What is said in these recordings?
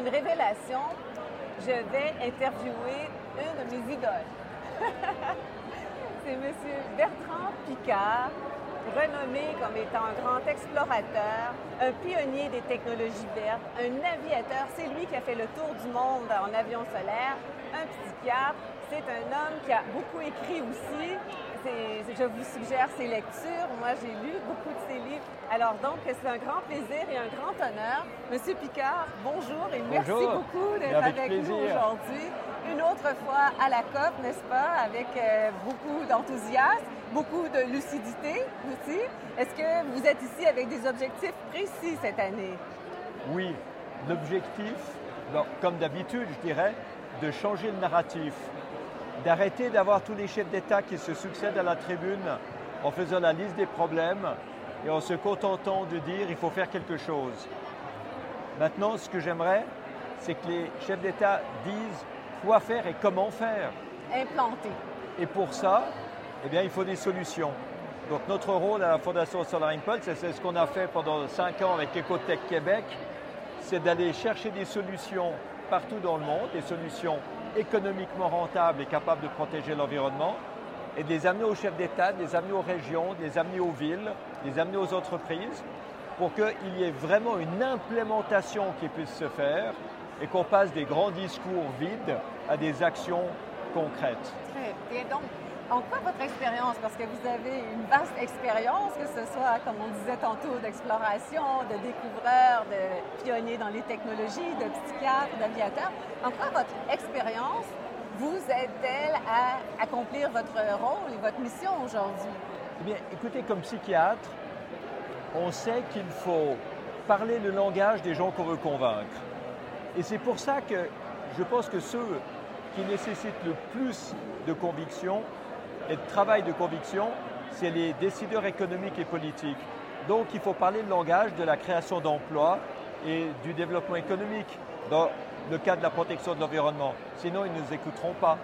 une révélation. Je vais interviewer une de mes idoles. C'est M. Bertrand Picard, renommé comme étant un grand explorateur, un pionnier des technologies vertes, un aviateur. C'est lui qui a fait le tour du monde en avion solaire, un psychiatre. C'est un homme qui a beaucoup écrit aussi je vous suggère ses lectures. Moi, j'ai lu beaucoup de ses livres. Alors donc, c'est un grand plaisir et un grand honneur. Monsieur Picard, bonjour et merci beaucoup d'être avec nous aujourd'hui. Une autre fois à la COP, n'est-ce pas, avec euh, beaucoup d'enthousiasme, beaucoup de lucidité aussi. Est-ce que vous êtes ici avec des objectifs précis cette année? Oui, l'objectif, comme d'habitude, je dirais, de changer le narratif d'arrêter d'avoir tous les chefs d'État qui se succèdent à la tribune en faisant la liste des problèmes et en se contentant de dire il faut faire quelque chose. Maintenant, ce que j'aimerais, c'est que les chefs d'État disent quoi faire et comment faire. Implanter. Et pour ça, eh bien, il faut des solutions. Donc notre rôle à la Fondation Solar Impulse, c'est ce qu'on a fait pendant cinq ans avec Ecotech Québec, c'est d'aller chercher des solutions partout dans le monde, des solutions économiquement rentables et capables de protéger l'environnement, et de les amener aux chefs d'État, de les amener aux régions, de les amener aux villes, de les amener aux entreprises, pour qu'il y ait vraiment une implémentation qui puisse se faire et qu'on passe des grands discours vides à des actions concrètes. En quoi votre expérience, parce que vous avez une vaste expérience, que ce soit, comme on disait tantôt, d'exploration, de découvreur, de pionnier dans les technologies, de psychiatre, d'aviateur, en quoi votre expérience vous aide-t-elle à accomplir votre rôle et votre mission aujourd'hui? Eh bien, écoutez, comme psychiatre, on sait qu'il faut parler le langage des gens qu'on veut convaincre. Et c'est pour ça que je pense que ceux qui nécessitent le plus de conviction et de travail de conviction, c'est les décideurs économiques et politiques. Donc il faut parler le langage de la création d'emplois et du développement économique dans le cadre de la protection de l'environnement. Sinon, ils ne nous écouteront pas.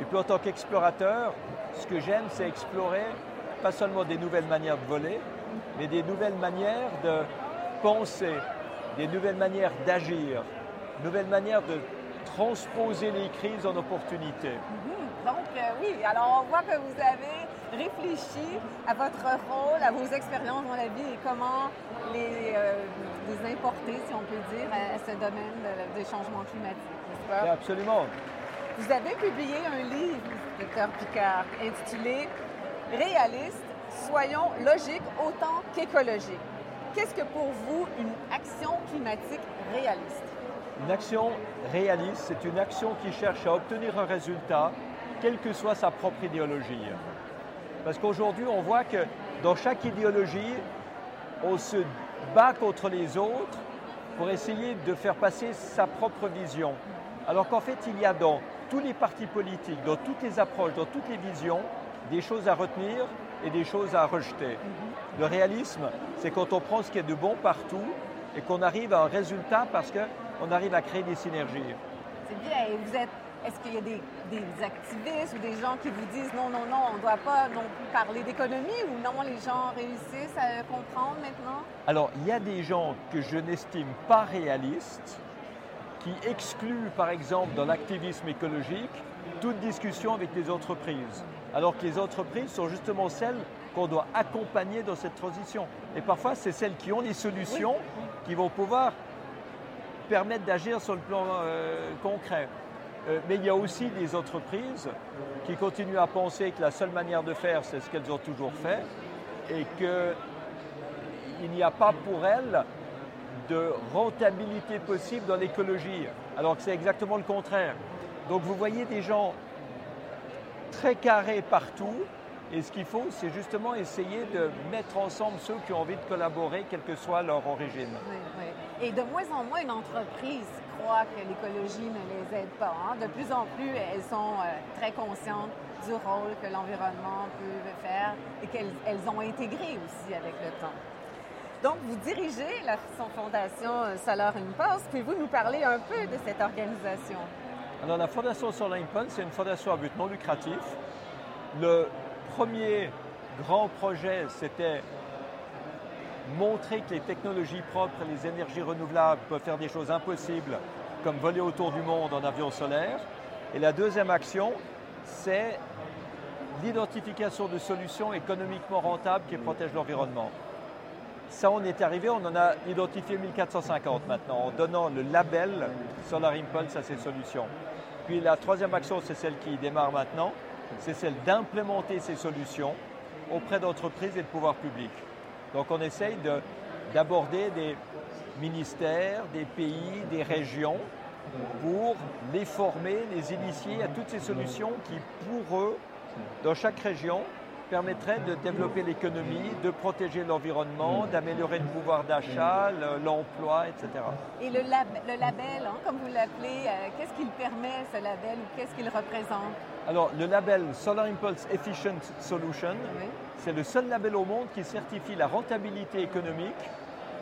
Et puis en tant qu'explorateur, ce que j'aime, c'est explorer pas seulement des nouvelles manières de voler, mais des nouvelles manières de penser, des nouvelles manières d'agir, nouvelles manières de transposer les crises en opportunités. Mhm. Donc, euh, oui, alors on voit que vous avez réfléchi à votre rôle, à vos expériences dans la vie et comment les, euh, importer, si on peut dire, à, ce domaine des changements climatiques, n'est-ce pas? absolument. Vous avez publié un livre, Dr Picard, intitulé Réaliste, soyons logiques autant qu'écologiques. Qu'est-ce que pour vous une action climatique réaliste? Une action réaliste, c'est une action qui cherche à obtenir un résultat quelle que soit sa propre idéologie. Parce qu'aujourd'hui, on voit que dans chaque idéologie, on se bat contre les autres pour essayer de faire passer sa propre vision. Alors qu'en fait, il y a dans tous les partis politiques, dans toutes les approches, dans toutes les visions, des choses à retenir et des choses à rejeter. Le réalisme, c'est quand on prend ce qui est de bon partout et qu'on arrive à un résultat parce qu'on arrive à créer des synergies. C'est bien. Et vous êtes est-ce qu'il y a des, activistes ou des gens qui vous disent non, non, non, on ne doit pas non plus parler d'économie ou non, les gens réussissent à comprendre maintenant? Alors, il y a des gens que je n'estime pas réalistes qui excluent, par exemple, dans l'activisme écologique, toute discussion avec les entreprises. Alors que les entreprises sont justement celles qu'on doit accompagner dans cette transition. Et parfois, c'est celles qui ont les solutions qui vont pouvoir permettre d'agir sur le plan euh, concret. Euh, mais il y a aussi des entreprises qui continuent à penser que la seule manière de faire, c'est ce qu'elles ont toujours fait et qu'il n'y a pas pour elles de rentabilité possible dans l'écologie, alors que c'est exactement le contraire. Donc vous voyez des gens très carrés partout, et ce qu'il faut, c'est justement essayer de mettre ensemble ceux qui ont envie de collaborer, quelle que soit leur origine. Oui, oui. Et de moins en moins, une entreprise croit que l'écologie ne les aide pas. Hein. De plus en plus, elles sont euh, très conscientes du rôle que l'environnement peut faire et qu'elles ont intégré aussi avec le temps. Donc, vous dirigez la Fondation euh, Solar Impulse. Pouvez-vous nous parler un peu de cette organisation? Alors, la Fondation Solar Impulse, c'est une fondation à but non lucratif. Le premier grand projet, c'était montrer que les technologies propres et les énergies renouvelables peuvent faire des choses impossibles, comme voler autour du monde en avion solaire. Et la deuxième action, c'est l'identification de solutions économiquement rentables qui protègent l'environnement. Ça, on est arrivé, on en a identifié 1450 maintenant, en donnant le label Solar Impulse à ces solutions. Puis la troisième action, c'est celle qui démarre maintenant, c'est celle d'implémenter ces solutions auprès d'entreprises et de pouvoirs publics. Donc on essaye d'aborder des ministères, des pays, des régions pour les former, les initier à toutes ces solutions qui, pour eux, dans chaque région, permettraient de développer l'économie, de protéger l'environnement, d'améliorer le pouvoir d'achat, l'emploi, etc. Et le, label, hein, comme vous l'appelez, euh, qu'est-ce qu'il permet, ce label, ou qu'est-ce qu'il représente? Alors, le label Solar Impulse Efficient Solution, c'est le seul label au monde qui certifie la rentabilité économique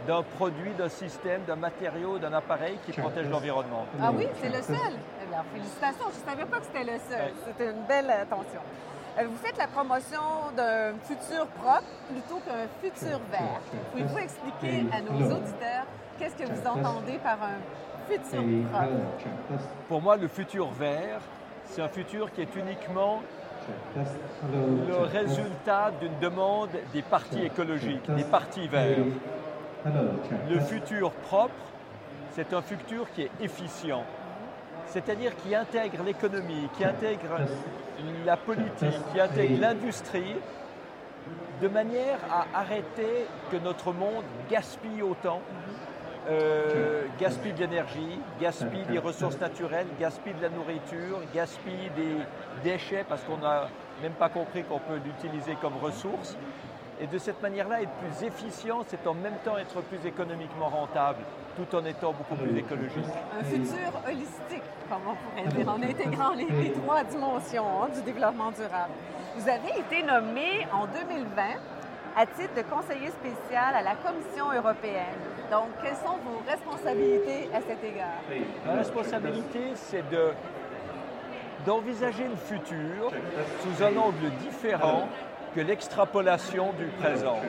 d'un produit, d'un système, d'un matériau, d'un appareil qui protège l'environnement. Ah oui, c'est le seul. Alors, félicitations, je ne savais pas que c'était le seul. C'était une belle attention. Euh, vous faites la promotion d'un futur propre plutôt qu'un futur vert. Pouvez-vous expliquer à nos auditeurs qu'est-ce que vous entendez par un futur propre? Pour moi, le futur vert, c'est un futur qui est uniquement le résultat d'une demande des partis écologiques, des partis verts. Le futur propre, c'est un futur qui est efficient, c'est-à-dire qui intègre l'économie, qui intègre la politique, qui intègre l'industrie, de manière à arrêter que notre monde gaspille autant, euh, gaspille de l'énergie, gaspille des ressources naturelles, gaspille de la nourriture, gaspille des déchets parce qu'on n'a même pas compris qu'on peut l'utiliser comme ressource. Et de cette manière-là, être plus efficient, c'est en même temps être plus économiquement rentable, tout en étant beaucoup plus écologique. Un futur holistique, comme on pourrait dire, en intégrant les, trois dimensions hein, du développement durable. Vous avez été nommé en 2020 à titre de conseiller spécial à la Commission européenne. Donc, quelles sont vos responsabilités à cet égard? Ma responsabilité, c'est de d'envisager le futur sous un angle différent que l'extrapolation du présent.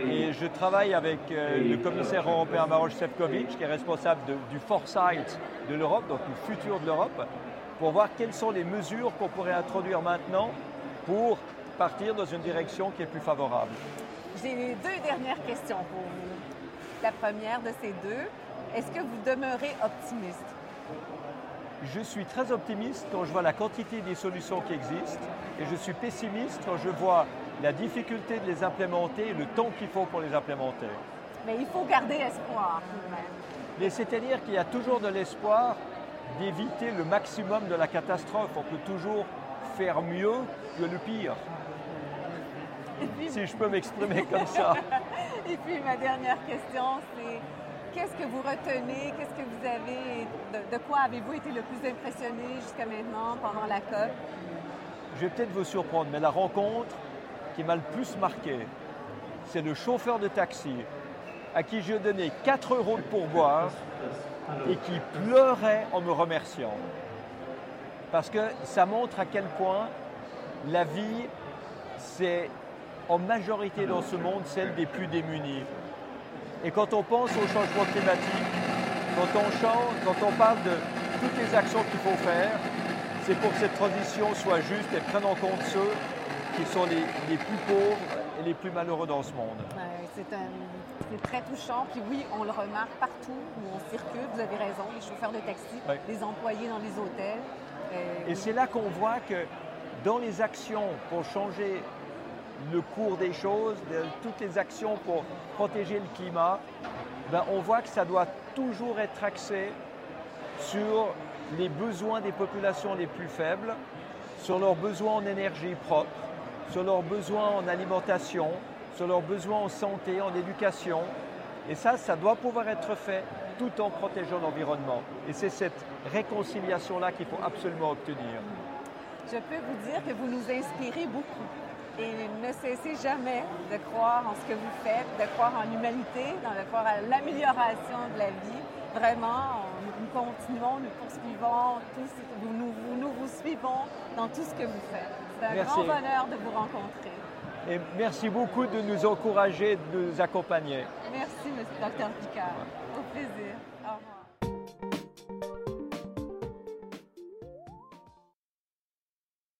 Et je travaille avec euh, le commissaire européen Maroš Sefcovic, qui est responsable du foresight de l'Europe, donc du futur de l'Europe, pour voir quelles sont les mesures qu'on pourrait introduire maintenant pour partir dans une direction qui est plus favorable. J'ai deux dernières questions pour vous. La première de ces deux, est-ce que vous demeurez optimiste? Je suis très optimiste quand je vois la quantité des solutions qui existent et je suis pessimiste quand je vois la difficulté de les implémenter et le temps qu'il faut pour les implémenter. Mais il faut garder espoir Mais c'est-à-dire qu'il y a toujours de l'espoir d'éviter le maximum de la catastrophe. On peut toujours faire mieux que le pire. si je peux m'exprimer comme ça. et puis ma dernière question, c'est qu'est-ce que vous retenez, qu'est-ce que vous avez, de, quoi avez-vous été le plus impressionné jusqu'à maintenant pendant la COP? Je vais peut-être vous surprendre, mais la rencontre qui m'a le plus marqué, c'est le chauffeur de taxi à qui j'ai donné 4 euros de pourboire et qui pleurait en me remerciant. Parce que ça montre à quel point la vie, c'est en majorité dans ce monde celle des plus démunis. Et quand on pense au changement climatique, quand on, change, quand on parle de toutes les actions qu'il faut faire, c'est pour que cette transition soit juste et prenne en compte ceux qui sont les, plus pauvres et les plus malheureux dans ce monde. c'est très touchant. Puis oui, on le remarque partout où on circule. Vous avez raison, les chauffeurs de taxi, les employés dans les hôtels. Et c'est là qu'on voit que dans les actions pour changer le cours des choses, de, toutes les actions pour protéger le climat, ben, on voit que ça doit toujours être axé sur les besoins des populations les plus faibles, sur leurs besoins en énergie propre, sur leurs besoins en alimentation, sur leurs besoins en santé, en éducation. Et ça, ça doit pouvoir être fait tout en protégeant l'environnement. Et c'est cette réconciliation-là qu'il faut absolument obtenir. Je peux vous dire que vous nous inspirez beaucoup et ne cessez jamais de croire en ce que vous faites, de croire en l'humanité, de croire à l'amélioration de la vie. Vraiment, nous continuons, nous poursuivons, nous, nous, vous suivons dans tout ce que vous faites. C'est un grand bonheur de vous rencontrer. Et merci beaucoup de nous encourager, de nous accompagner. Merci, M. Dr. Picard. Au plaisir.